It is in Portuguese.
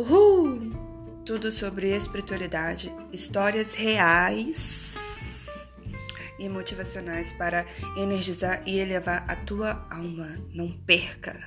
Uhul! Tudo sobre espiritualidade, histórias reais e motivacionais para energizar e elevar a tua alma. Não perca!